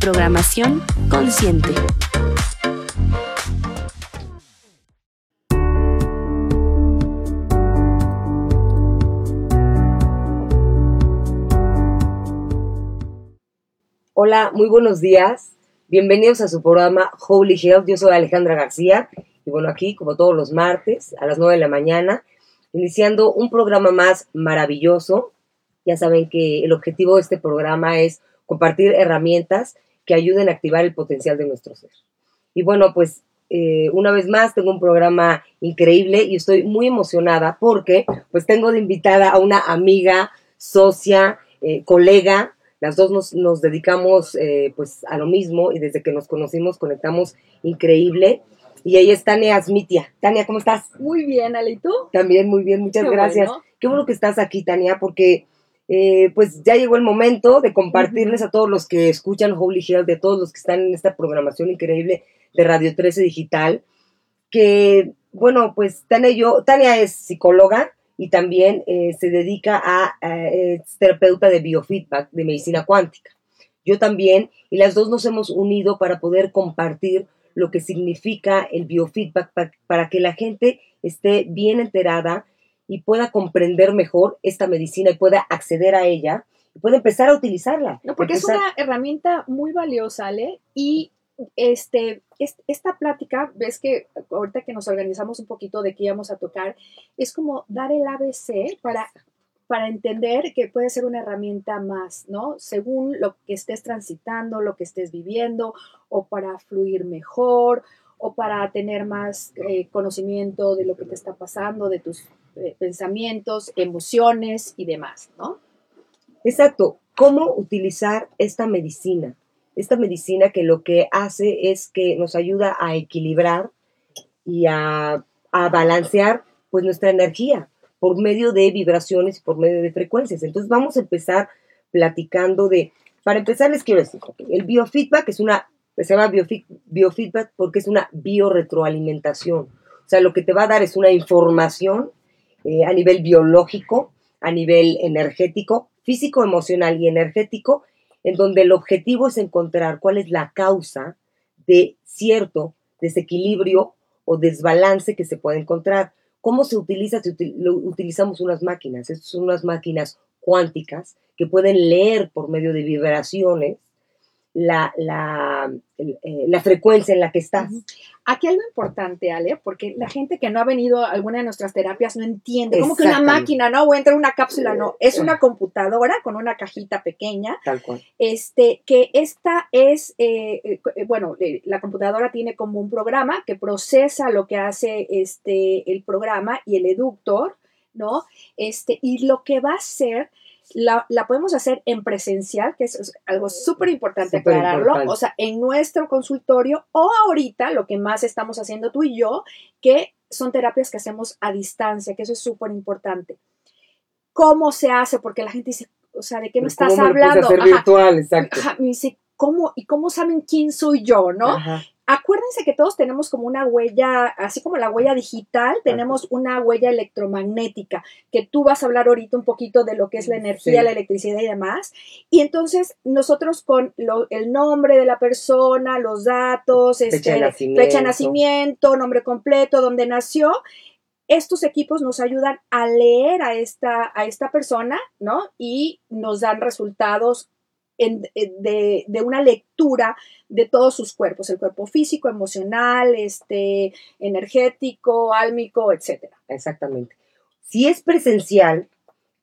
programación consciente. Hola, muy buenos días. Bienvenidos a su programa Holy Health. Yo soy Alejandra García y bueno, aquí como todos los martes a las 9 de la mañana, iniciando un programa más maravilloso. Ya saben que el objetivo de este programa es compartir herramientas que ayuden a activar el potencial de nuestro ser. Y bueno, pues eh, una vez más tengo un programa increíble y estoy muy emocionada porque pues tengo de invitada a una amiga, socia, eh, colega. Las dos nos, nos dedicamos eh, pues a lo mismo y desde que nos conocimos conectamos increíble. Y ella es Tania Asmitia. Tania, ¿cómo estás? Muy bien, Ale, ¿y tú? También muy bien, muchas gracias. Qué bueno que estás aquí, Tania, porque eh, pues ya llegó el momento de compartirles a todos los que escuchan Holy Health, de todos los que están en esta programación increíble de Radio 13 Digital, que, bueno, pues Tania, yo, Tania es psicóloga y también eh, se dedica a, es terapeuta de biofeedback, de medicina cuántica. Yo también, y las dos nos hemos unido para poder compartir lo que significa el biofeedback, para que la gente esté bien enterada y pueda comprender mejor esta medicina y pueda acceder a ella y pueda empezar a utilizarla. No, porque es una herramienta muy valiosa, Ale, y este, esta plática, ves que ahorita que nos organizamos un poquito de qué íbamos a tocar, es como dar el ABC para, para entender que puede ser una herramienta más, ¿no? Según lo que estés transitando, lo que estés viviendo, o para fluir mejor, o para tener más eh, conocimiento de lo que te está pasando, de tus eh, pensamientos, emociones y demás, ¿no? Exacto. ¿Cómo utilizar esta medicina? Esta medicina que lo que hace es que nos ayuda a equilibrar y a, a balancear pues nuestra energía por medio de vibraciones por medio de frecuencias. Entonces vamos a empezar platicando de, para empezar les quiero decir, el biofeedback es una se llama biofeedback porque es una bioretroalimentación. O sea, lo que te va a dar es una información eh, a nivel biológico, a nivel energético, físico, emocional y energético, en donde el objetivo es encontrar cuál es la causa de cierto desequilibrio o desbalance que se puede encontrar. ¿Cómo se utiliza? utilizamos unas máquinas. Estas son unas máquinas cuánticas que pueden leer por medio de vibraciones la, la, eh, la, frecuencia en la que estás. Aquí algo importante, Ale, porque la gente que no ha venido a alguna de nuestras terapias no entiende. ¿Cómo que una máquina, no? O entra una cápsula, no. Es una computadora con una cajita pequeña. Tal cual. Este, que esta es, eh, eh, bueno, la computadora tiene como un programa que procesa lo que hace este, el programa y el eductor, ¿no? Este, y lo que va a hacer la, podemos hacer en presencial, que es algo súper importante aclararlo, o sea, en nuestro consultorio o ahorita lo que más estamos haciendo tú y yo, que son terapias que hacemos a distancia, que eso es súper importante. ¿Cómo se hace? Porque la gente dice, o sea, ¿de qué me estás hablando? virtual, exacto. me dice, ¿cómo? ¿Y cómo saben quién soy yo, no? Acuérdense que todos tenemos como una huella, así como la huella digital, tenemos una huella electromagnética, que tú vas a hablar ahorita un poquito de lo que es la energía, la electricidad y demás. Y entonces nosotros con el nombre de la persona, los datos, fecha, este, de nacimiento. fecha de nacimiento, nombre completo, dónde nació, estos equipos nos ayudan a leer a esta, a esta persona, ¿no? Y nos dan resultados de, de, una lectura de todos sus cuerpos, el cuerpo físico, emocional, este, energético, álmico, etc. Exactamente. Si es presencial,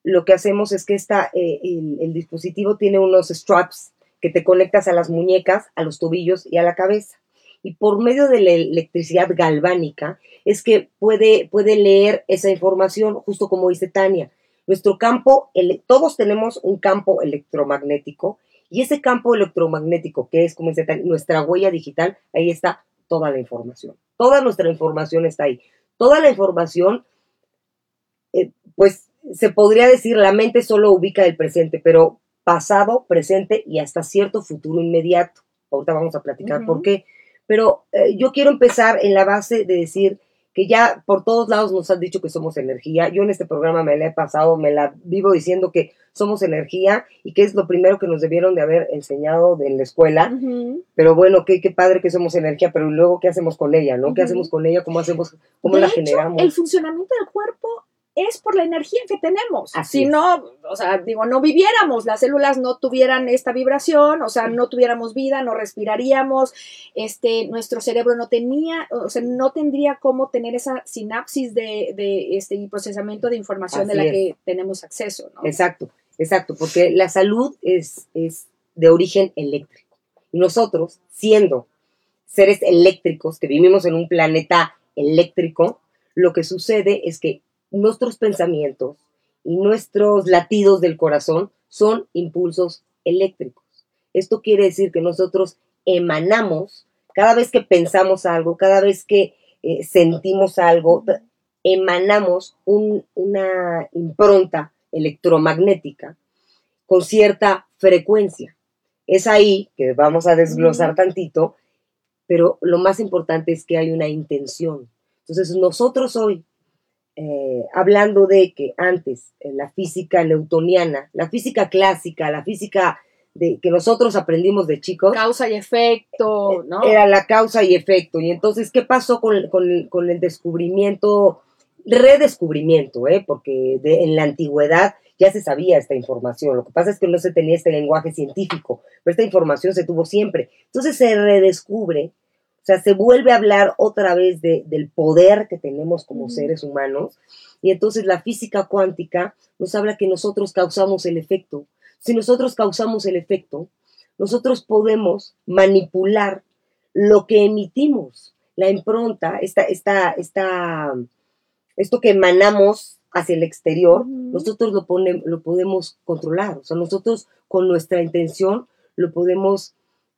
lo que hacemos es que esta, eh, el, dispositivo tiene unos straps que te conectas a las muñecas, a los tobillos y a la cabeza. y por medio de la electricidad galvánica es que puede, puede leer esa información, justo como dice Tania. Nuestro campo, todos tenemos un campo electromagnético y ese campo electromagnético, que es como dice nuestra huella digital, ahí está toda la información. Toda nuestra información está ahí. Toda la información, eh, pues se podría decir, la mente solo ubica el presente, pero pasado, presente y hasta cierto futuro inmediato. Ahorita vamos a platicar por qué. Pero eh, yo quiero empezar en la base de decir que ya por todos lados nos han dicho que somos energía. Yo en este programa me la he pasado, me la vivo diciendo que somos energía y que es lo primero que nos debieron de haber enseñado en la escuela. Pero bueno, qué, qué padre que somos energía, pero luego qué hacemos con ella, ¿no? ¿Qué hacemos con ella? ¿Cómo hacemos? ¿Cómo la generamos? El funcionamiento del cuerpo es por la energía que tenemos. si no, o sea, digo, no viviéramos, las células no tuvieran esta vibración, o sea, no tuviéramos vida, no respiraríamos, este, nuestro cerebro no tenía, o sea, no tendría cómo tener esa sinapsis de, de este procesamiento de información de la que tenemos acceso, ¿no? Exacto, exacto, porque la salud es, es de origen eléctrico. Y nosotros, siendo seres eléctricos que vivimos en un planeta eléctrico, lo que sucede es que nuestros pensamientos y nuestros latidos del corazón son impulsos eléctricos. Esto quiere decir que nosotros emanamos, cada vez que pensamos algo, cada vez que eh, sentimos algo, emanamos una impronta electromagnética con cierta frecuencia. Es ahí que vamos a desglosar tantito, pero lo más importante es que hay una intención. Entonces nosotros hoy eh, hablando de que antes en la física newtoniana, la física clásica, la física de, que nosotros aprendimos de chicos. Causa y efecto, eh, ¿no? Era la causa y efecto. Y entonces, ¿qué pasó con, con, el descubrimiento, redescubrimiento, eh? porque en la antigüedad ya se sabía esta información. Lo que pasa es que no se tenía este lenguaje científico, pero esta información se tuvo siempre. Entonces se redescubre o sea, se vuelve a hablar otra vez del poder que tenemos como seres humanos. Y entonces la física cuántica nos habla que nosotros causamos el efecto. Si nosotros causamos el efecto, nosotros podemos manipular lo que emitimos, la impronta, esta, esta, esta, esto que emanamos hacia el exterior, nosotros lo, lo podemos controlar. O sea, nosotros con nuestra intención lo podemos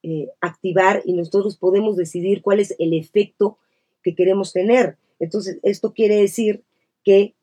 eh, activar y nosotros podemos decidir cuál es el efecto que queremos tener. Entonces, esto quiere decir que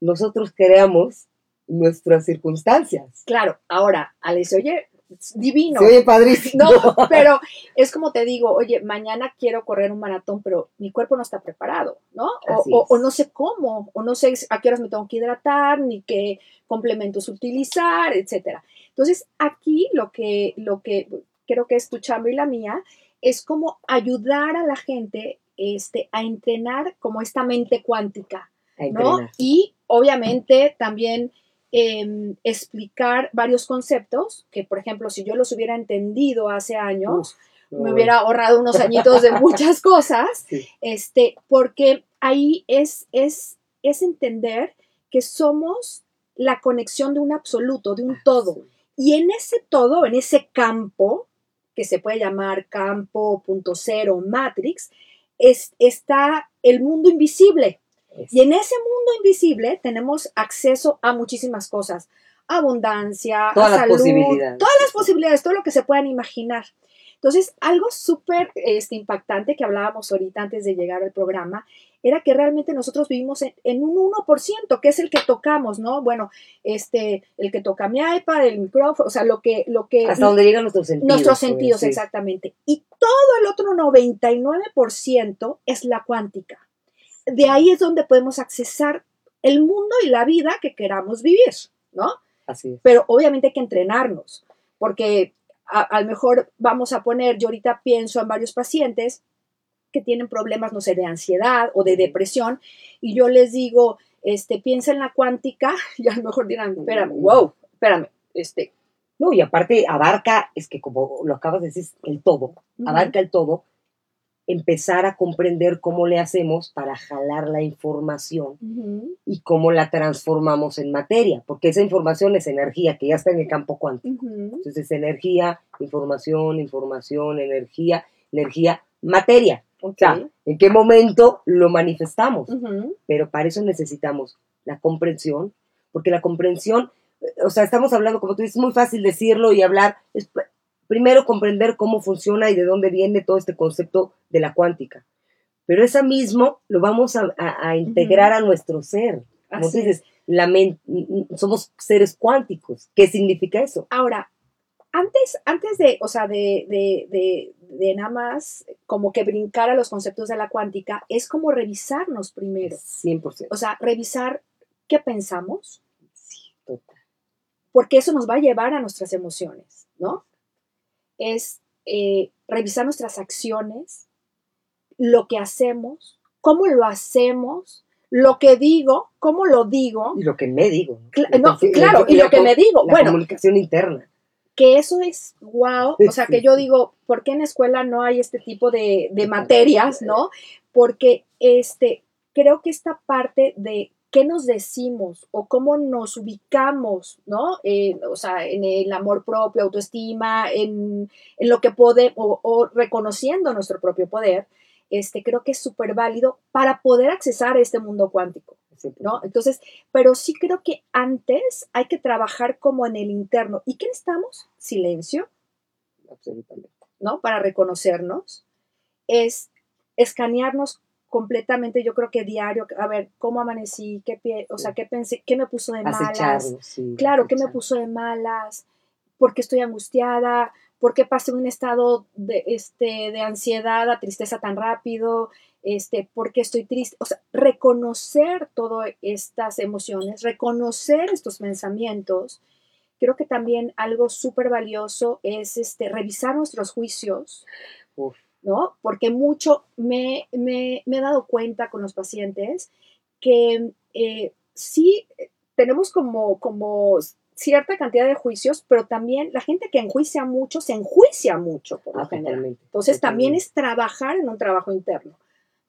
nosotros creamos nuestras circunstancias. Claro, ahora, Alex, oye, divino. oye padrísimo. No, pero es como te digo, oye, mañana quiero correr un maratón, pero mi cuerpo no está preparado, ¿no? O, o, no sé cómo, o no sé a qué horas me tengo que hidratar, ni qué complementos utilizar, etcétera. Entonces, aquí lo que, lo que creo que es tu chamba y la mía, es como ayudar a la gente este, a entrenar como esta mente cuántica, ¿no? Y obviamente también em, explicar varios conceptos que, por ejemplo, si yo los hubiera entendido hace años, me hubiera ahorrado unos añitos de muchas cosas, este, porque ahí es, es, es entender que somos la conexión de un absoluto, de un todo. Y en ese todo, en ese campo, que se puede llamar campo punto cero matrix, es, está el mundo invisible. Y en ese mundo invisible tenemos acceso a muchísimas cosas. Abundancia, todas salud, las posibilidades. todas las posibilidades, todo lo que se puedan imaginar. Entonces, algo súper este, impactante que hablábamos ahorita antes de llegar al programa era que realmente nosotros vivimos en, un 1%, que es el que tocamos, ¿no? Bueno, este, el que toca mi iPad, el micrófono, o sea, lo que... Lo que Hasta donde llegan nuestros sentidos. Nuestros sentidos, exactamente. Y todo el otro 99% es la cuántica. De ahí es donde podemos accesar el mundo y la vida que queramos vivir, ¿no? Así es. Pero obviamente hay que entrenarnos, porque a, lo mejor vamos a poner, yo ahorita pienso en varios pacientes que tienen problemas, no sé, de ansiedad o de depresión, y yo les digo, este, piensa en la cuántica, y a lo mejor dirán, espérame, wow, espérame, este. No, y aparte abarca, es que como lo acabas de decir, el todo, abarca el todo, empezar a comprender cómo le hacemos para jalar la información y cómo la transformamos en materia, porque esa información es energía que ya está en el campo cuántico. Entonces, energía, información, información, energía, energía materia. O sea, ¿en qué momento lo manifestamos? Pero para eso necesitamos la comprensión, porque la comprensión, eh, o sea, estamos hablando, como tú dices, es muy fácil decirlo y hablar, es primero comprender cómo funciona y de dónde viene todo este concepto de la cuántica. Pero esa mismo lo vamos a, a- a integrar a nuestro ser. Como Así dices, la somos seres cuánticos. ¿Qué significa eso? Ahora, antes, antes de, o sea, de, de, de, de nada más como que brincar a los conceptos de la cuántica, es como revisarnos primero. 100%. O sea, revisar qué pensamos, Sí, total. porque eso nos va a llevar a nuestras emociones, ¿no? Es eh, revisar nuestras acciones, lo que hacemos, cómo lo hacemos, lo que digo, cómo lo digo. Y lo que me digo. Cla- no, claro, la- y lo que me digo. La Bueno, comunicación interna. Que eso es wow, o sea, que yo digo, ¿por qué en la escuela no hay este tipo de, de materias, no? Porque este, creo que esta parte de qué nos decimos o cómo nos ubicamos, ¿no? Eh, o sea, en el amor propio, autoestima, en, en lo que podemos, o, o reconociendo nuestro propio poder, este, creo que es súper válido para poder accesar a este mundo cuántico. 100%. ¿no? Entonces, pero sí creo que antes hay que trabajar como en el interno. ¿Y qué necesitamos? Silencio, Absolutamente. ¿no? Para reconocernos. Es escanearnos completamente, yo creo que diario, a ver, ¿cómo amanecí? ¿Qué pie, o sea, qué pensé? ¿Qué me puso de malas? Sí, Claro, ¿qué me puso de malas? ¿Por qué estoy angustiada? ¿Por qué pasé un estado de, este, de ansiedad a tristeza tan rápido? Este, ¿Por qué estoy triste? O sea, reconocer todas estas emociones, reconocer estos pensamientos. Creo que también algo súper valioso es este, revisar nuestros juicios, Uf, ¿no? Porque mucho me, me- me he dado cuenta con los pacientes que eh, sí eh, tenemos como, como cierta cantidad de juicios, pero también la gente que enjuicia mucho, se enjuicia mucho por lo ah, general. totalmente, Entonces también es trabajar en un trabajo interno,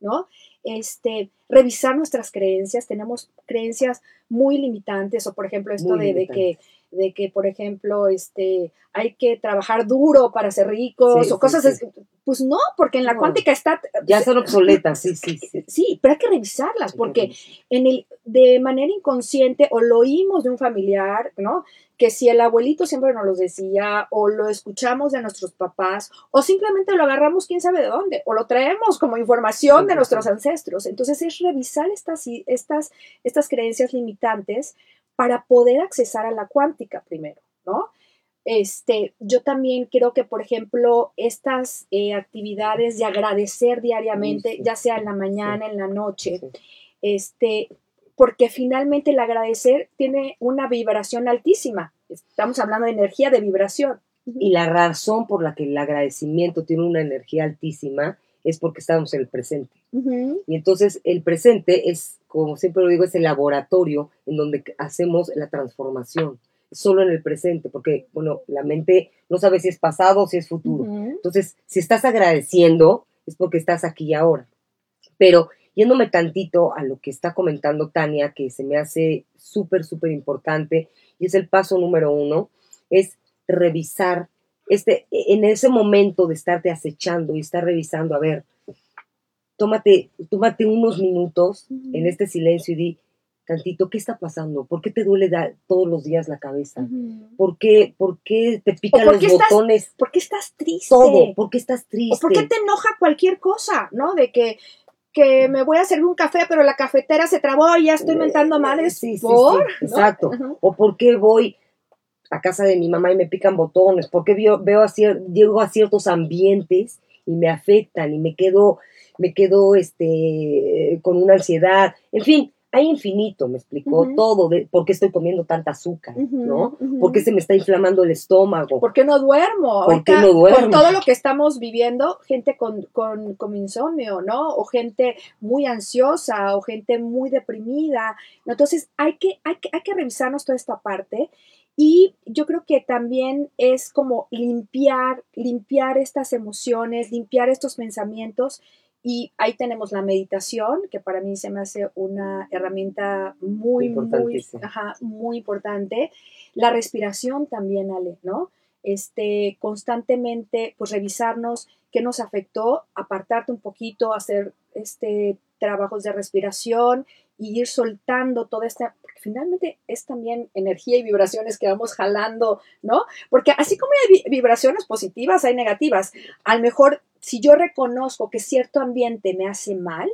¿no? Este, revisar nuestras creencias, tenemos creencias muy limitantes, o por ejemplo esto de, de que, de que, por ejemplo, este, hay que trabajar duro para ser ricos, Sí, o sí, cosas sí. así. Pues no, porque en la No. cuántica está... Ya son obsoletas, sí, sí, sí. Sí, pero hay que revisarlas, porque en el, de manera inconsciente o lo oímos de un familiar, ¿no? Que si el abuelito siempre nos lo decía, o lo escuchamos de nuestros papás, o simplemente lo agarramos quién sabe de dónde, o lo traemos como información de nuestros ancestros. Entonces es revisar estas, estas, estas creencias limitantes para poder accesar a la cuántica primero, ¿no? Este, yo también creo que, por ejemplo, estas eh, actividades de agradecer diariamente, sí. ya sea en la mañana, en la noche, este, porque finalmente el agradecer tiene una vibración altísima. Estamos hablando de energía de vibración. Y la razón por la que el agradecimiento tiene una energía altísima es porque estamos en el presente. Y entonces el presente es, como siempre lo digo, es el laboratorio en donde hacemos la transformación. Solo en el presente, porque, bueno, la mente no sabe si es pasado o si es futuro. ujú. Entonces, si estás agradeciendo, es porque estás aquí y ahora. Pero yéndome tantito a lo que está comentando Tania, que se me hace súper, súper importante, y es el paso número uno, es revisar, este, en ese momento de estarte acechando y estar revisando, a ver, tómate, tómate unos minutos en este silencio y di, tantito, ¿qué está pasando? ¿Por qué te duele todos los días la cabeza? ¿Por qué, por qué te pican los estás botones? ¿Por qué estás triste? Todo, ¿por qué estás ¿O triste? por qué te enoja cualquier cosa? ¿No? De que, que me voy a servir un café, pero la cafetera se trabó y ya estoy mentando madres. Sí, sí, ¿Por? sí, ¿No? exacto. ¿O por qué voy a casa de mi mamá y me pican botones? ¿Por qué veo, veo a cier- llego a ciertos ambientes y me afectan y me quedo, me quedo este, con una ansiedad? En fin, hay infinito, me explicó todo de por qué estoy comiendo tanta azúcar, ¿no? ujú. ¿Por qué se me está inflamando el estómago? ¿Por qué no duermo? ¿Por qué no duermo? Con todo lo que estamos viviendo, gente con, con, con insomnio, ¿no? O gente muy ansiosa, o gente muy deprimida. Entonces, hay que, hay, que, hay que revisarnos toda esta parte. Y yo creo que también es como limpiar, limpiar estas emociones, limpiar estos pensamientos. Y ahí tenemos la meditación, que para mí se me hace una herramienta muy, muy, ajá, muy importante. La respiración también, Ale, ¿no? este, constantemente, pues revisarnos qué nos afectó, apartarte un poquito, hacer este, trabajos de respiración y ir soltando toda esta, porque finalmente es también energía y vibraciones que vamos jalando, ¿no? Porque así como hay vibraciones positivas, hay negativas. A lo mejor, si yo reconozco que cierto ambiente me hace mal,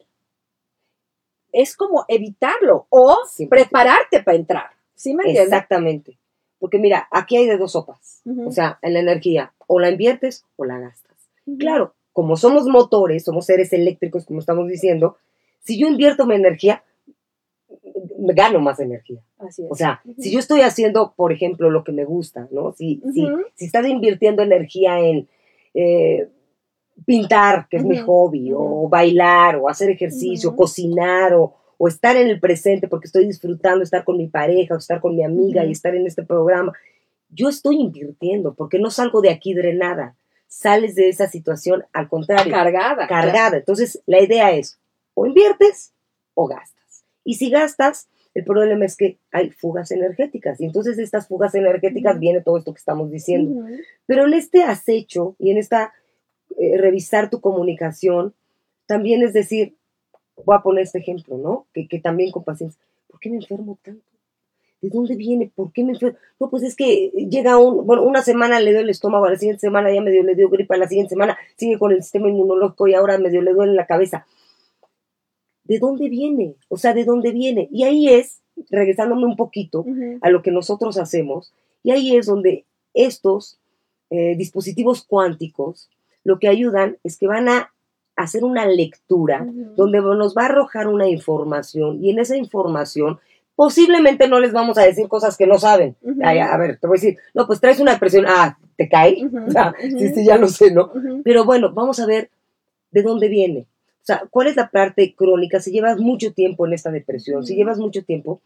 es como evitarlo o prepararte para entrar. ¿Sí me entiendes? Exactamente. Porque mira, aquí hay de dos sopas. O sea, en la energía, o la inviertes o la gastas. Claro, como somos motores, somos seres eléctricos, como estamos diciendo, si yo invierto mi energía, gano más energía. Así es. O sea, si yo estoy haciendo, por ejemplo, lo que me gusta, ¿no? Si, si, si estás invirtiendo energía en eh, pintar, que es mi hobby, o bailar, o hacer ejercicio, cocinar, o, o, estar en el presente porque estoy disfrutando estar con mi pareja, o estar con mi amiga y estar en este programa, yo estoy invirtiendo porque no salgo de aquí drenada sales de esa situación al contrario. Cargada. Cargada. Entonces, la idea es, o inviertes o gastas. Y si gastas, el problema es que hay fugas energéticas. Y entonces de estas fugas energéticas viene todo esto que estamos diciendo. Pero en este acecho y en esta eh, revisar tu comunicación, también es decir, voy a poner este ejemplo, ¿no? Que, que también con paciencia, ¿por qué me enfermo tanto? ¿de dónde viene? ¿Por qué me enfermo? No, pues es que llega un, bueno, una semana le dio el estómago, a la siguiente semana ya medio le dio gripa, a la siguiente semana sigue con el sistema inmunológico y ahora medio le duele la cabeza. ¿De dónde viene? O sea, ¿de dónde viene? Y ahí es, regresándome un poquito a lo que nosotros hacemos, y ahí es donde estos eh, dispositivos cuánticos lo que ayudan es que van a hacer una lectura donde nos va a arrojar una información y en esa información posiblemente no les vamos a decir cosas que no saben. a ver, te voy a decir, no, pues traes una depresión, ah, te cae, sí, sí, ya lo sé, ¿no? Pero bueno, vamos a ver de dónde viene. O sea, ¿cuál es la parte crónica? Si llevas mucho tiempo en esta depresión, si llevas mucho tiempo,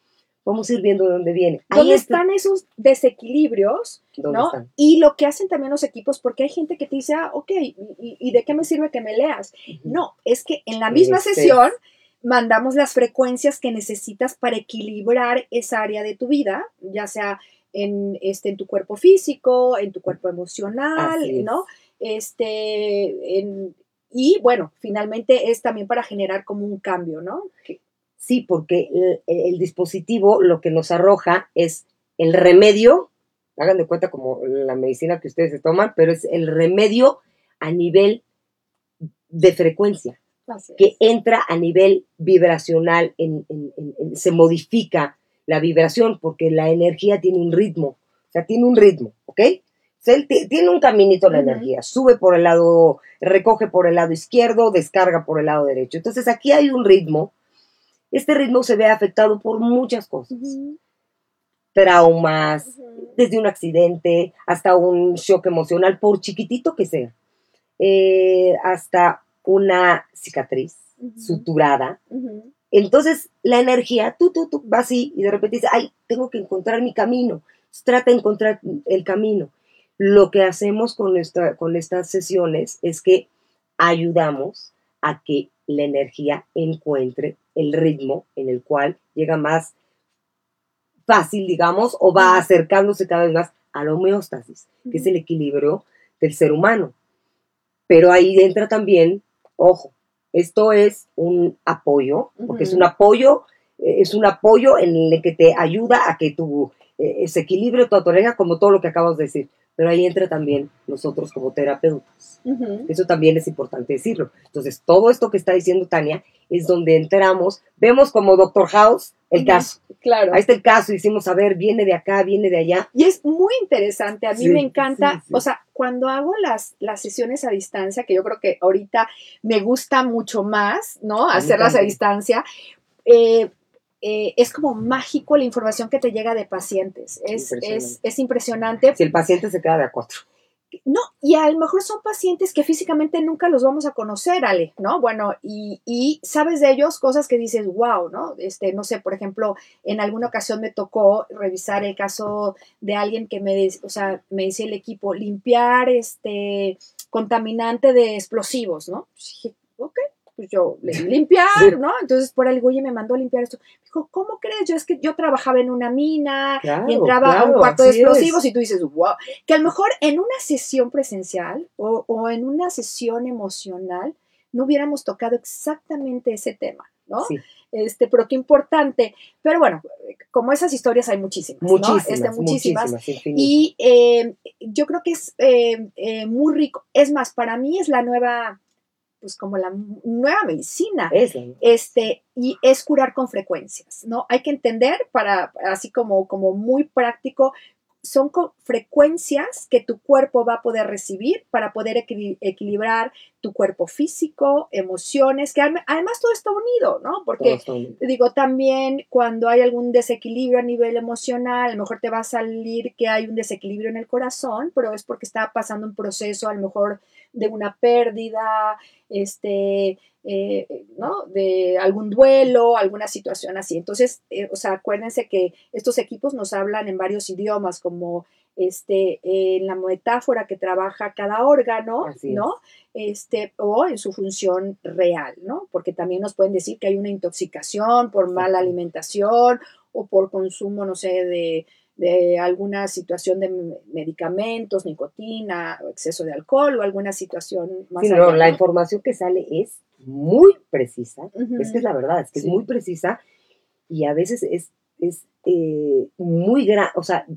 vamos a ir viendo de dónde viene. ¿Dónde están esos desequilibrios? ¿no? Y lo que hacen también los equipos, porque hay gente que te dice, ah, ok, ¿y, de qué me sirve que me leas? No, es que en la misma sesión mandamos las frecuencias que necesitas para equilibrar esa área de tu vida, ya sea en, este, en tu cuerpo físico, en tu cuerpo emocional, ¿no? Este, y bueno, finalmente es también para generar como un cambio, ¿no? Sí, porque el, el dispositivo lo que nos arroja es el remedio, hagan de cuenta como la medicina que ustedes se toman, pero es el remedio a nivel de frecuencia que entra a nivel vibracional, se modifica la vibración porque la energía tiene un ritmo, o sea, tiene un ritmo, ¿ok? tiene un caminito la energía, sube por el lado, recoge por el lado izquierdo, descarga por el lado derecho. Entonces aquí hay un ritmo. Este ritmo se ve afectado por muchas cosas. Traumas, desde un accidente hasta un shock emocional, por chiquitito que sea, eh, hasta una cicatriz suturada. Entonces, la energía, tú, tú, tú, va así y de repente dice, ay, tengo que encontrar mi camino. trata de encontrar el camino. Lo que hacemos con, con estas sesiones es que ayudamos a que la energía encuentre el ritmo en el cual llega más fácil, digamos, o va acercándose cada vez más a la homeostasis, que es el equilibrio del ser humano. Pero ahí entra también Ojo, esto es un apoyo, porque es un apoyo, eh, es un apoyo en el que te ayuda a que tu eh, ese equilibrio, tu autoridad, como todo lo que acabas de decir. Pero ahí entra también nosotros como terapeutas. Eso también es importante decirlo. Entonces, todo esto que está diciendo Tania es donde entramos, vemos como Doctor House el caso. Claro. Ahí está el caso, hicimos a ver, viene de acá, viene de allá. Y es muy interesante, a mí me encanta, o sea, cuando hago las, las sesiones a distancia, que yo creo que ahorita me gusta mucho más, ¿no? Hacerlas a distancia, eh, eh, es como mágico la información que te llega de pacientes. Es impresionante. Es, impresionante. Si el paciente se queda de a cuatro. No, y a lo mejor son pacientes que físicamente nunca los vamos a conocer, Ale, ¿no? Bueno, y, y, sabes de ellos cosas que dices, wow, ¿no? Este, no sé, por ejemplo, en alguna ocasión me tocó revisar el caso de alguien que me, o sea, me decía el equipo, limpiar este contaminante de explosivos, ¿no? Dije, ok, pues yo le di limpiar, ¿no? Entonces por algo, oye, me mandó a limpiar esto. Dijo, ¿cómo crees? Yo es que yo trabajaba en una mina y entraba a un cuarto de explosivos y tú dices, wow, que a lo mejor en una sesión presencial o, o en una sesión emocional no hubiéramos tocado exactamente ese tema, ¿no? Sí. Este, pero qué importante. Pero bueno, como esas historias hay muchísimas, muchísimas ¿no? Este, muchísimas. y eh, yo creo que es eh, eh, muy rico. Es más, para mí es la nueva, pues como la nueva medicina. Es este, y es curar con frecuencias, ¿no? Hay que entender para, así como, como muy práctico, son frecuencias que tu cuerpo va a poder recibir para poder equilibrar tu cuerpo físico, emociones, que además todo está unido, ¿no? Porque digo, también cuando hay algún desequilibrio a nivel emocional, a lo mejor te va a salir que hay un desequilibrio en el corazón, pero es porque está pasando un proceso a lo mejor de una pérdida, este, eh, ¿no? De algún duelo, alguna situación así. Entonces, eh, o sea, acuérdense que estos equipos nos hablan en varios idiomas, como este, en la metáfora que trabaja cada órgano, ¿no? Este, o en su función real, ¿no? Porque también nos pueden decir que hay una intoxicación por mala alimentación o por consumo, no sé, de, de alguna situación de medicamentos, nicotina, o exceso de alcohol o alguna situación más. Sí, no, la información que sale es muy precisa, es que es la verdad, es que es muy precisa y a veces es, es eh, muy grande, o sea,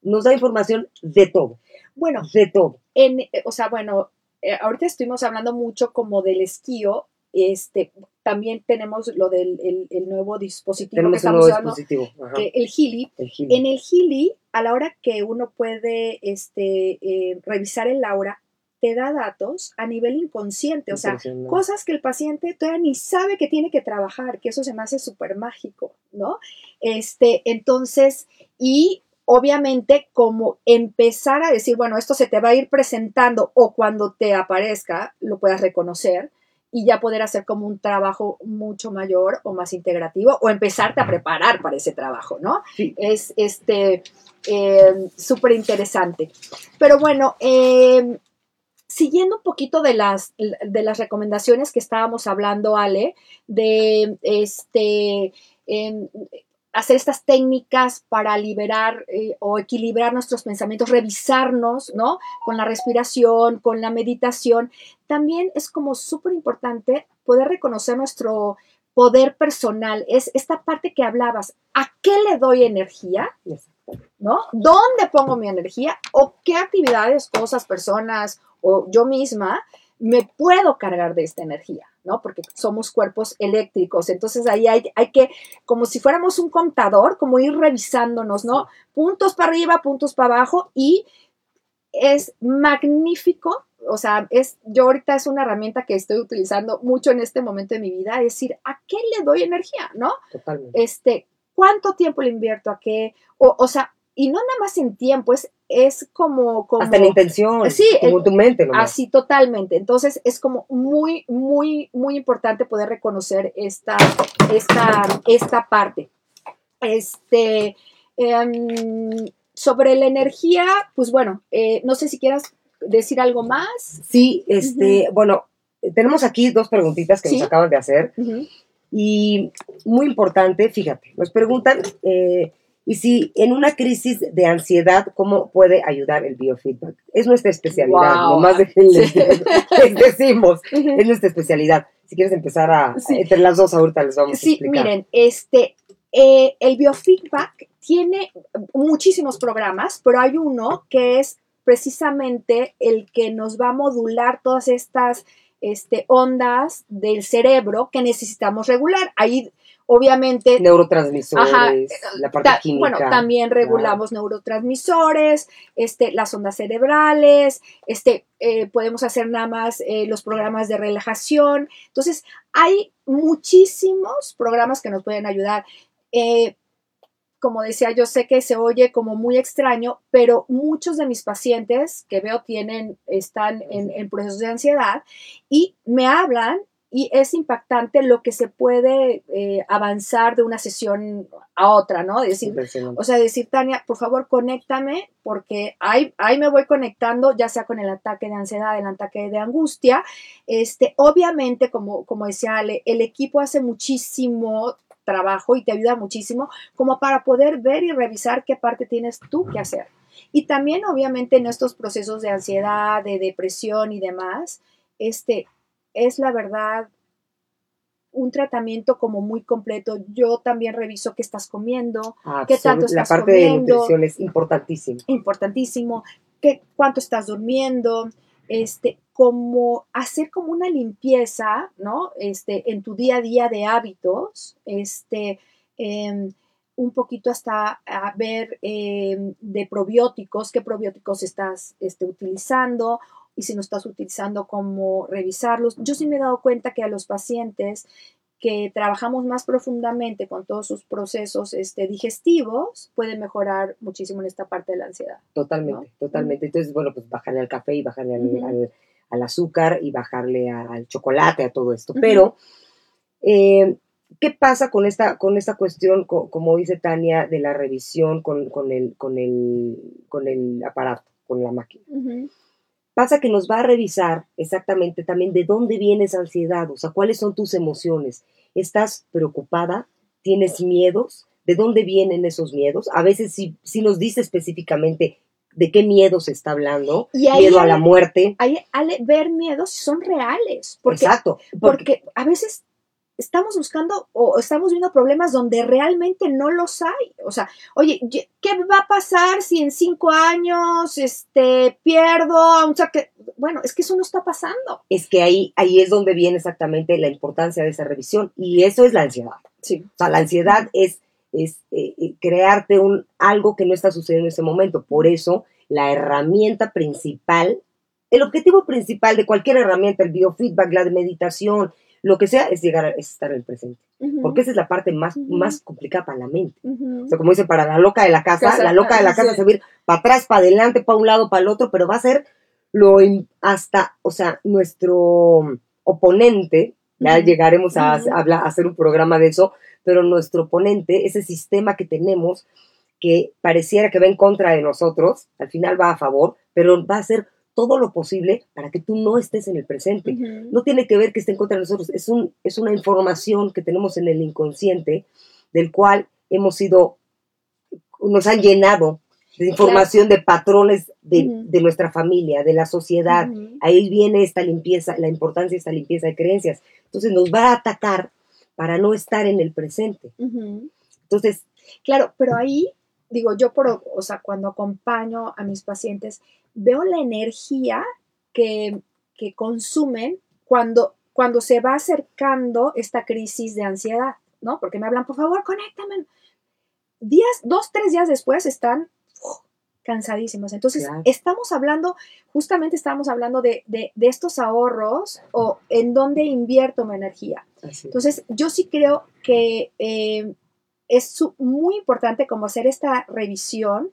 nos da información de todo. Bueno, de todo. En, eh, o sea, bueno, eh, ahorita estuvimos hablando mucho como del esquío, este, también tenemos lo del el, nuevo dispositivo que estamos usando, el Healy. En el Healy, a la hora que uno puede este, eh, revisar el aura, te da datos a nivel inconsciente, o sea, cosas que el paciente todavía ni sabe que tiene que trabajar, que eso se me hace súper mágico, ¿no? Este, entonces, y obviamente como empezar a decir, bueno, esto se te va a ir presentando o cuando te aparezca, lo puedas reconocer, y ya poder hacer como un trabajo mucho mayor o más integrativo o empezarte a preparar para ese trabajo, ¿no? Es este eh, súper interesante. Pero bueno, eh, siguiendo un poquito de las, de las recomendaciones que estábamos hablando, Ale, de este, em, hacer estas técnicas para liberar eh, o equilibrar nuestros pensamientos, revisarnos, ¿no? Con la respiración, con la meditación. También es como súper importante poder reconocer nuestro poder personal. Es esta parte que hablabas. ¿A qué le doy energía? ¿No? ¿Dónde pongo mi energía? ¿O qué actividades, cosas, personas o yo misma me puedo cargar de esta energía? ¿No? Porque somos cuerpos eléctricos. Entonces ahí hay, hay, que, como si fuéramos un contador, como ir revisándonos, ¿no? Puntos para arriba, puntos para abajo y es magnífico. O sea, es, yo ahorita es una herramienta que estoy utilizando mucho en este momento de mi vida, es decir, ¿a qué le doy energía? ¿No? Totalmente. Este, ¿cuánto tiempo le invierto a qué? O, o sea, y no nada más en tiempo, es, es como, como... Hasta la intención, sí, como tu mente. Así, totalmente. Entonces, es como muy, muy, muy importante poder reconocer esta, esta, esta parte. Este, em, sobre la energía, pues bueno, eh, no sé si quieras decir algo más. Sí, este, bueno, tenemos aquí dos preguntitas que nos acaban de hacer. Y muy importante, fíjate, nos preguntan... Eh, y si en una crisis de ansiedad, ¿cómo puede ayudar el biofeedback? Es nuestra especialidad, nomás de, les, decimos, es nuestra especialidad. Si quieres empezar a, entre las dos ahorita les vamos a explicar. Sí, miren, este, eh, el biofeedback tiene muchísimos programas, pero hay uno que es precisamente el que nos va a modular todas estas este, ondas del cerebro que necesitamos regular. Ahí Obviamente. Neurotransmisores, la parte química. Bueno, también regulamos neurotransmisores, este, las ondas cerebrales, este, eh, podemos hacer nada más eh, los programas de relajación. Entonces, hay muchísimos programas que nos pueden ayudar. Eh, como decía, yo sé que se oye como muy extraño, pero muchos de mis pacientes que veo tienen, están en, en procesos de ansiedad y me hablan y es impactante lo que se puede eh, avanzar de una sesión a otra, ¿no? Decir, o sea, decir, Tania, por favor, conéctame, porque ahí, ahí me voy conectando, ya sea con el ataque de ansiedad, el ataque de angustia. Este, obviamente, como, como decía Ale, el equipo hace muchísimo trabajo y te ayuda muchísimo como para poder ver y revisar qué parte tienes tú que hacer. Y también, obviamente, en estos procesos de ansiedad, de depresión y demás, este, es la verdad un tratamiento como muy completo. Yo también reviso qué estás comiendo, qué tanto estás La parte de nutrición es importantísimo. Importantísimo. Qué, cuánto estás durmiendo, este, como hacer como una limpieza, ¿no? Este, en tu día a día de hábitos, este, em, un poquito hasta a ver em, de probióticos, qué probióticos estás este, utilizando y si no estás utilizando, cómo revisarlos. Yo sí me he dado cuenta que a los pacientes que trabajamos más profundamente con todos sus procesos este, digestivos, puede mejorar muchísimo en esta parte de la ansiedad. Totalmente, totalmente. Entonces, bueno, pues bajarle al café y bajarle al, azúcar y bajarle al chocolate, a todo esto. Pero, eh, ¿qué pasa con esta, con esta cuestión, como dice Tania, de la revisión con, con, el, con, el, con el aparato, con la máquina? Pasa que nos va a revisar exactamente también de dónde viene esa ansiedad, o sea, cuáles son tus emociones. ¿Estás preocupada? ¿Tienes miedos? ¿De dónde vienen esos miedos? A veces sí, nos dice específicamente de qué miedo se está hablando, miedo a la muerte. Hay, ver miedos son reales. Exacto. porque a veces estamos buscando o estamos viendo problemas donde realmente no los hay. O sea, oye, ¿qué va a pasar si en cinco años este, pierdo? Que, bueno, es que eso no está pasando. Es que ahí, ahí es donde viene exactamente la importancia de esa revisión y eso es la ansiedad. Sí. O sea, la ansiedad es, es eh, eh, crearte un, algo que no está sucediendo en ese momento. Por eso, la herramienta principal, el objetivo principal de cualquier herramienta, el biofeedback, la de meditación, lo que sea es llegar a estar en el presente. Porque esa es la parte más, más complicada para la mente. O sea, como dice, para la loca de la casa, la loca de la casa se va a ir para atrás, para adelante, para un lado, para el otro, pero va a ser lo hasta, o sea, nuestro oponente, ya llegaremos a, a, hacer un programa de eso, pero nuestro oponente, ese sistema que tenemos, que pareciera que va en contra de nosotros, al final va a favor, pero va a ser todo lo posible para que tú no estés en el presente. No tiene que ver que esté en contra de nosotros, es, un, es una información que tenemos en el inconsciente del cual hemos sido, nos han llenado de información de patrones de, nuestra familia, de la sociedad. Ahí viene esta limpieza, la importancia de esta limpieza de creencias. Entonces nos va a atacar para no estar en el presente. Entonces, claro, pero ahí digo, yo por, o sea, cuando acompaño a mis pacientes, veo la energía que, consumen cuando, cuando se va acercando esta crisis de ansiedad, ¿no? Porque me hablan, por favor, conéctame. Días, dos, tres días después están cansadísimos. Entonces, estamos hablando, justamente estamos hablando de, estos ahorros o en dónde invierto mi energía. Entonces, yo sí creo que eh, es muy importante como hacer esta revisión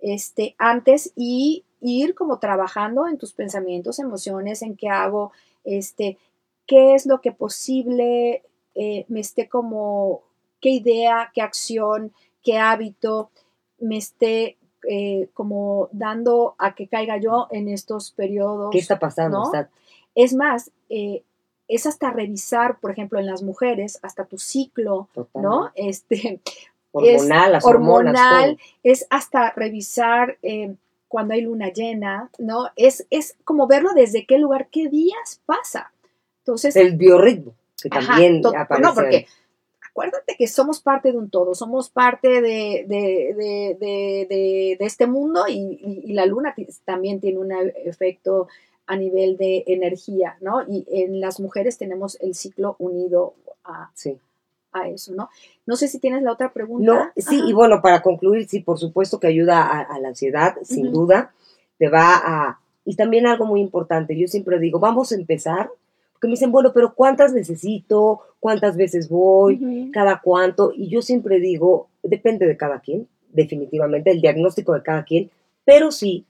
este, antes y ir como trabajando en tus pensamientos, emociones, en qué hago, este, qué es lo que posible eh, me esté como, qué idea, qué acción, qué hábito me esté eh, como dando a que caiga yo en estos periodos. ¿Qué está pasando? Es más, eh, es hasta revisar, por ejemplo, en las mujeres, hasta tu ciclo, ¿no? Este, hormonal, es hormonal, es hasta revisar cuando hay luna llena, ¿no? Es, es como verlo desde qué lugar, qué días pasa. Entonces, el biorritmo, que también aparece. No, porque acuérdate que somos parte de un todo, somos parte de, de, este mundo y, la luna también tiene un efecto a nivel de energía, ¿no? Y en las mujeres tenemos el ciclo unido a, sí a eso, ¿no? No sé si tienes la otra pregunta. No, sí, y bueno, para concluir, sí, por supuesto que ayuda a, la ansiedad, sin duda, te va a... Y también algo muy importante, yo siempre digo, vamos a empezar, porque me dicen, bueno, pero ¿cuántas necesito? ¿Cuántas veces voy? ¿Cada cuánto? Y yo siempre digo, depende de cada quien, definitivamente, el diagnóstico de cada quien, pero sí,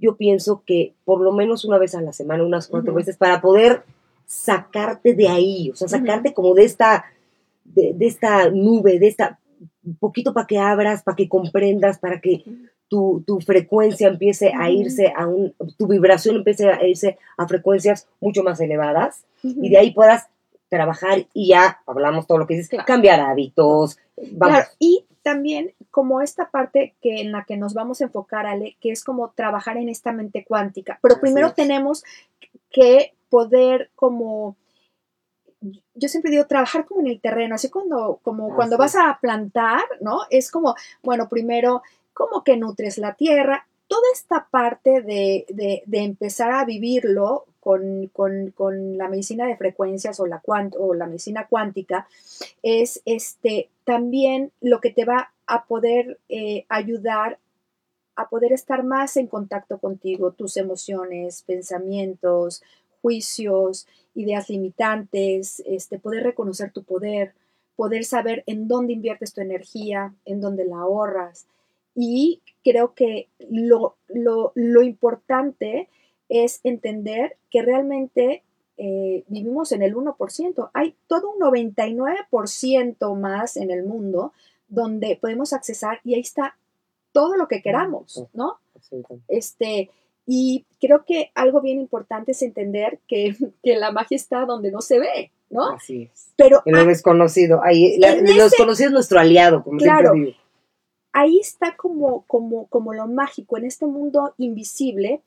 yo pienso que por lo menos una vez a la semana, unas cuatro veces, para poder sacarte de ahí, o sea, sacarte como de esta, de, de esta nube, de esta, poquito para que abras, para que comprendas, para que tu, tu frecuencia empiece a irse a un, tu vibración empiece a irse a frecuencias mucho más elevadas y de ahí puedas trabajar y ya hablamos todo lo que dices, Claro. cambiar hábitos, vamos. Claro, y también como esta parte que en la que nos vamos a enfocar, Ale, que es como trabajar en esta mente cuántica. Pero Así primero es. tenemos que poder como, yo siempre digo, trabajar como en el terreno, así cuando, como cuando vas a plantar, ¿no? Es como, bueno, primero, como que nutres la tierra, toda esta parte de, de- de empezar a vivirlo con, con- con la medicina de frecuencias o la, cuant- o la medicina cuántica, es este, también lo que te va a poder eh, ayudar a poder estar más en contacto contigo, tus emociones, pensamientos, juicios, ideas limitantes, este, poder reconocer tu poder, poder saber en dónde inviertes tu energía, en dónde la ahorras. Y creo que lo, lo, lo importante es entender que realmente eh, vivimos en el 1%. Hay todo un 99% más en el mundo donde podemos accesar y ahí está todo lo que queramos, ¿no? Este, y creo que algo bien importante es entender que, que la magia está donde no se ve, ¿no? Así es. Pero En lo desconocido. Ahí, la- En lo ese- desconocido es nuestro aliado, como Claro. ahí está como, como, como lo mágico en este mundo invisible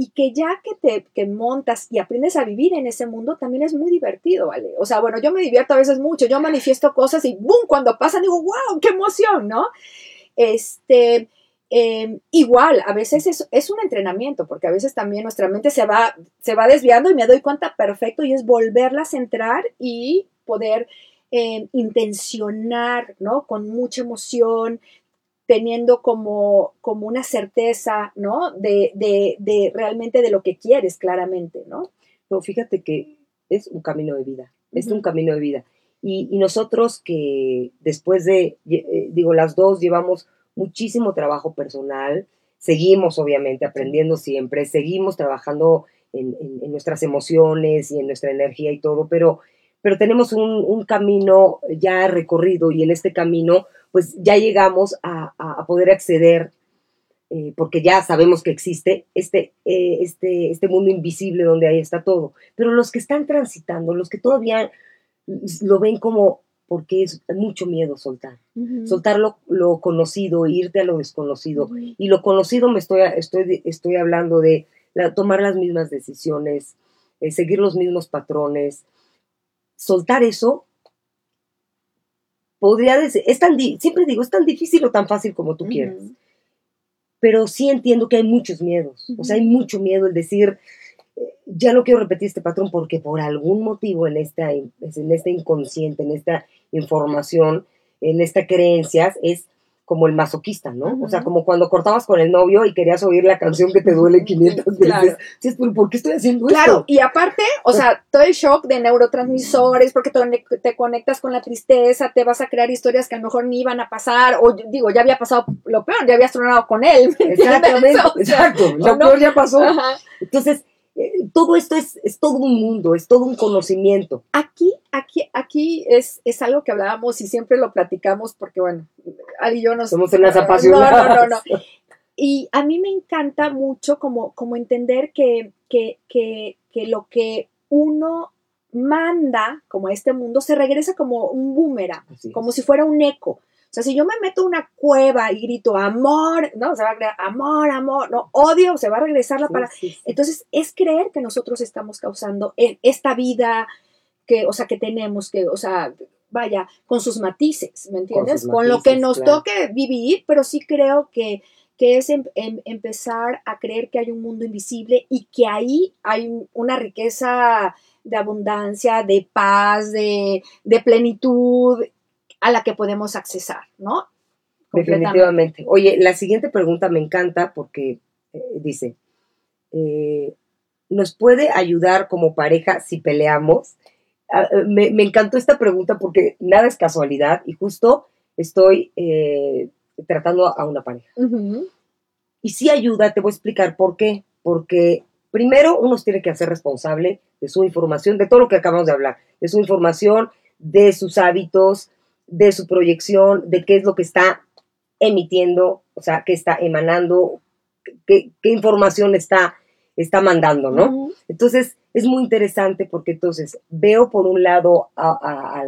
y que ya que te que montas y aprendes a vivir en ese mundo también es muy divertido, ¿vale? O sea, bueno, yo me divierto a veces mucho, yo manifiesto cosas y ¡boom! Cuando pasan digo, ¡wow! ¡Qué emoción! ¿no? Este, eh, igual, a veces es, es un entrenamiento, porque a veces también nuestra mente se va, se va desviando y me doy cuenta perfecto y es volverla a centrar y poder eh, intencionar, ¿no? Con mucha emoción, teniendo como, como una certeza, ¿no? De, de, de realmente de lo que quieres claramente, ¿no? No, fíjate que es un camino de vida, es un camino de vida. Y, y nosotros que después de, eh, digo, las dos llevamos muchísimo trabajo personal, seguimos obviamente aprendiendo siempre, seguimos trabajando en, en- en nuestras emociones y en nuestra energía y todo, pero, pero tenemos un, un camino ya recorrido y en este camino pues ya llegamos a, poder acceder, eh, porque ya sabemos que existe este, eh, este, este mundo invisible donde ahí está todo. Pero los que están transitando, los que todavía lo ven como, porque es mucho miedo soltar, soltar lo, lo conocido, irte a lo desconocido. Y lo conocido me estoy, estoy, estoy hablando de la- tomar las mismas decisiones, eh, seguir los mismos patrones. Soltar eso podría decir, es tan, siempre digo, es tan difícil o tan fácil como tú quieras Ujú. pero sí entiendo que hay muchos miedos. O sea, hay mucho miedo el decir, eh, ya no quiero repetir este patrón porque por algún motivo en esta, en este inconsciente, en esta información, en esta creencias, es como el masoquista, ¿no? O sea, como cuando cortabas con el novio y querías oír la canción que te duele 500 veces. Claro. Sí, es, "¿Pero ¿Por qué estoy haciendo Claro, esto? y aparte, o sea, todo el shock de neurotransmisores, porque te, te conectas con la tristeza, te vas a crear historias que a lo mejor ni iban a pasar, o digo, ya había pasado lo peor, ya habías tronado con él. Exactamente, exacto. Lo peor ya pasó. Ajá. Entonces, todo esto es, es todo un mundo, es todo un conocimiento. Aquí, aquí, aquí es, es algo que hablábamos y siempre lo platicamos porque, bueno, Ali y yo nos... Somos unas apasionadas. No, no, no, no. Y a mí me encanta mucho como, como entender que, que, que, que lo que uno manda como a este mundo se regresa como un boomerang, como si fuera un eco. O sea, si yo me meto a una cueva y grito amor, no, se va a crear amor, amor, no, odio, se va a regresar la Sí, para. sí, sí. Entonces, es creer que nosotros estamos causando e- esta vida que, o sea, que tenemos, que, o sea, vaya, con sus matices, ¿me entiendes? Con, lo que nos claro. toque vivir, pero sí creo que, que es em- em- empezar a creer que hay un mundo invisible y que ahí hay un- una riqueza de abundancia, de paz, de, de plenitud a la que podemos accesar, ¿no? Definitivamente. Oye, la siguiente pregunta me encanta porque eh, dice, eh, ¿nos puede ayudar como pareja si peleamos? Ah, eh, me, me encantó esta pregunta porque nada es casualidad y justo estoy eh, tratando a una pareja. Y sí ayuda, te voy a explicar por qué. Porque primero uno tiene que hacer responsable de su información, de todo lo que acabamos de hablar, de su información, de sus hábitos, de su proyección, de qué es lo que está emitiendo, o sea, qué está emanando, qué, qué información está, está mandando, ¿no? Entonces, es muy interesante porque entonces veo por un lado a- a-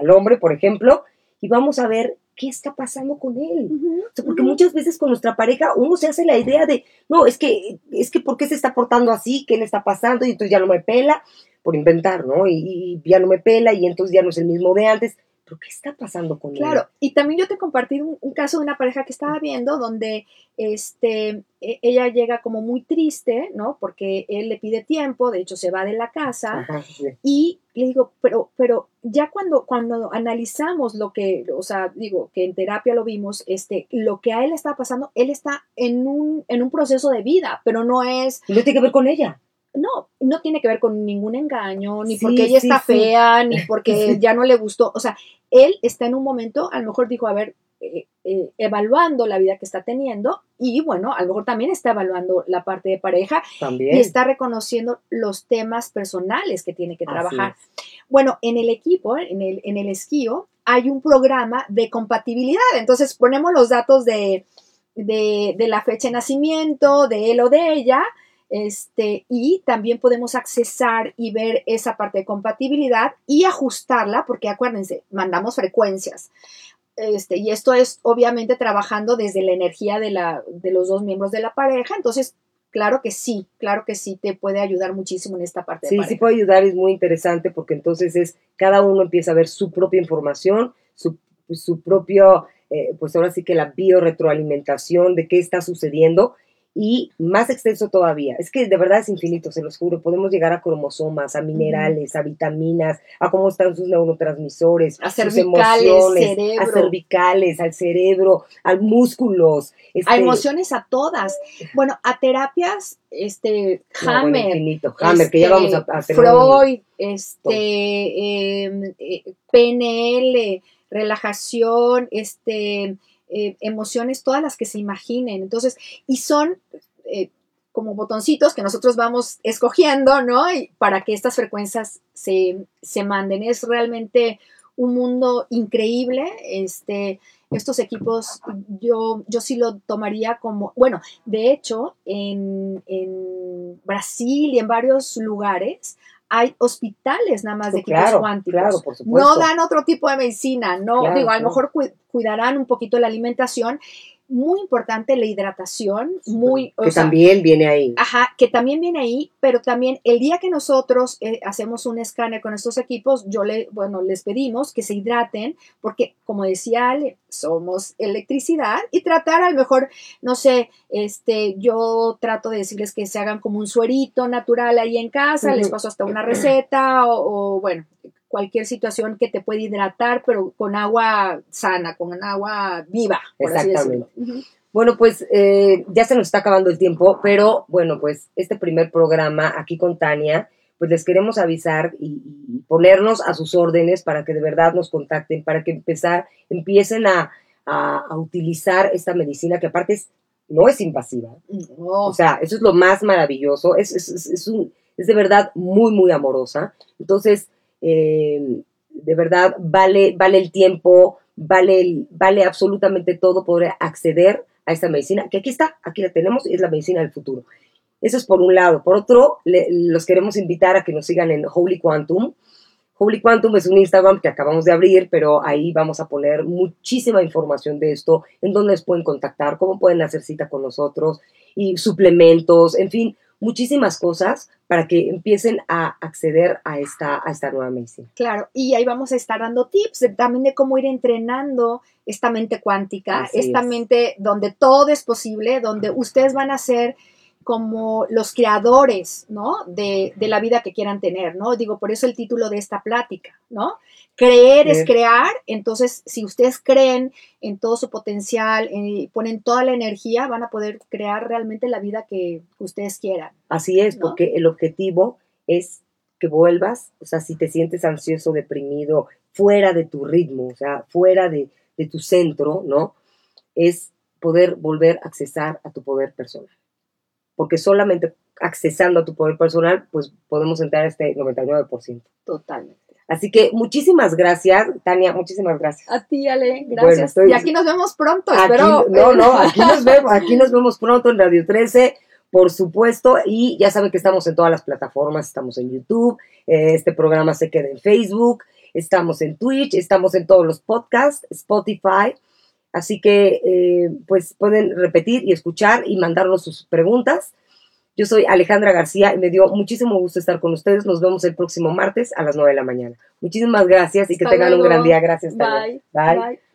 al, hombre, por ejemplo, y vamos a ver qué está pasando con él. O sea, porque muchas veces con nuestra pareja uno se hace la idea de, no, es que, es que, ¿por qué se está portando así? ¿Qué le está pasando? Y entonces ya no me pela, por inventar, ¿no? Y, y ya no me pela y entonces ya no es el mismo de antes. ¿Pero qué está pasando con él? Claro, y también yo te compartí un, un caso de una pareja que estaba viendo donde este, e- ella llega como muy triste, ¿no? Porque él le pide tiempo, de hecho se va de la casa Ajá, sí. y le digo, pero, pero ya cuando, cuando analizamos lo que, o sea, digo, que en terapia lo vimos, este, lo que a él está pasando, él está en un, en un proceso de vida, pero no es, no tiene que ver con ella. No, no tiene que ver con ningún engaño, ni Sí, porque ella sí, está sí. fea, ni porque ya no le gustó. O sea, él está en un momento, a lo mejor dijo, a ver, eh, eh, evaluando la vida que está teniendo y bueno, a lo mejor también está evaluando la parte de pareja También. y está reconociendo los temas personales que tiene que trabajar. Bueno, en el equipo, en el, en el esquío, hay un programa de compatibilidad. Entonces ponemos los datos de, de, de la fecha de nacimiento, de él o de ella, este, y también podemos accesar y ver esa parte de compatibilidad y ajustarla, porque acuérdense, mandamos frecuencias. Este, y esto es obviamente trabajando desde la energía de, la, de los dos miembros de la pareja. Entonces, claro que sí, claro que sí te puede ayudar muchísimo en esta parte de Sí, pareja. sí puede ayudar, es muy interesante porque entonces es, cada uno empieza a ver su propia información, su, su propio, eh, pues ahora sí que la biorretroalimentación de qué está sucediendo y más extenso todavía. Es que de verdad es infinito, se los juro. Podemos llegar a cromosomas, a minerales, a vitaminas, a cómo están sus neurotransmisores, A sus emociones, cerebro. a cervicales, al cerebro, a músculos. a este, emociones a todas. Bueno, a terapias, este, no, bueno, Hammer, infinito. Hammer, que ya este, vamos a, a tener Freud, este, em, eh, PNL, relajación, este, eh, emociones, todas las que se imaginen. Entonces, y son eh, como botoncitos que nosotros vamos escogiendo, ¿no? Y para que estas frecuencias se, se manden. Es realmente un mundo increíble. Este, estos equipos, yo, yo sí lo tomaría como, bueno, de hecho, en, en Brasil y en varios lugares hay hospitales nada más de equipos claro, cuánticos. claro, por supuesto. No dan otro tipo de medicina, no, Claro, digo, a lo mejor cu- cuidarán un poquito la alimentación. Muy importante la hidratación, muy, o que sea, también viene ahí. Ajá, que también viene ahí, pero también el día que nosotros eh, hacemos un escáner con estos equipos, yo le, bueno, les pedimos que se hidraten, porque como decía Ale, somos electricidad y tratar a lo mejor, no sé, este, yo trato de decirles que se hagan como un suerito natural ahí en casa, les paso hasta una receta o, o, bueno, cualquier situación que te puede hidratar, pero con agua sana, con agua viva, por así decirlo. Exactamente. Ujú. Bueno, pues eh, ya se nos está acabando el tiempo, pero bueno, pues este primer programa aquí con Tania, pues les queremos avisar y, y ponernos a sus órdenes para que de verdad nos contacten, para que empezar, empiecen a, a- a utilizar esta medicina que aparte es, no es invasiva. No. O sea, eso es lo más maravilloso, es, es, es- es un- es de verdad muy, muy amorosa. Entonces, eh, de verdad, vale, vale el tiempo, vale, vale absolutamente todo poder acceder a esta medicina, que aquí está, aquí la tenemos y es la medicina del futuro. Eso es por un lado. Por otro, los queremos invitar a que nos sigan en Holy Quantum. Holy Quantum es un Instagram que acabamos de abrir, pero ahí vamos a poner muchísima información de esto, en dónde les pueden contactar, cómo pueden hacer cita con nosotros y suplementos, en fin, muchísimas cosas para que empiecen a acceder a esta, a esta nueva medicina. Claro, y ahí vamos a estar dando tips de- también de cómo ir entrenando esta mente cuántica, Así esta es. mente donde todo es posible, donde ustedes van a ser como los creadores, ¿no? De, de la vida que quieran tener, ¿no? Digo, por eso el título de esta plática, ¿no? Creer es crear, entonces si ustedes creen en todo su potencial y ponen toda la energía, van a poder crear realmente la vida que ustedes quieran. Así es, ¿No? porque el objetivo es que vuelvas, o sea, si te sientes ansioso, deprimido, fuera de tu ritmo, o sea, fuera de, de tu centro, ¿no? Es poder volver a accesar a tu poder personal. Porque solamente accesando a tu poder personal, pues podemos entrar a este 99%. Totalmente. Así que muchísimas gracias, Tania, muchísimas gracias. A ti, Ale, Bueno, gracias. estoy- Y aquí nos vemos pronto, Aquí- espero. no, no, aquí nos vemos, aquí nos vemos pronto en Radio 13, por supuesto, y ya saben que estamos en todas las plataformas, estamos en YouTube, eh, este programa se queda en Facebook, estamos en Twitch, estamos en todos los podcasts, Spotify, así que eh, pues pueden repetir y escuchar y mandarnos sus preguntas. Yo soy Alejandra García y me dio muchísimo gusto estar con ustedes. Nos vemos el próximo martes a las 9 de la mañana. Muchísimas gracias y que Hasta tengan un gran día. Gracias. Bye. Bye. Bye.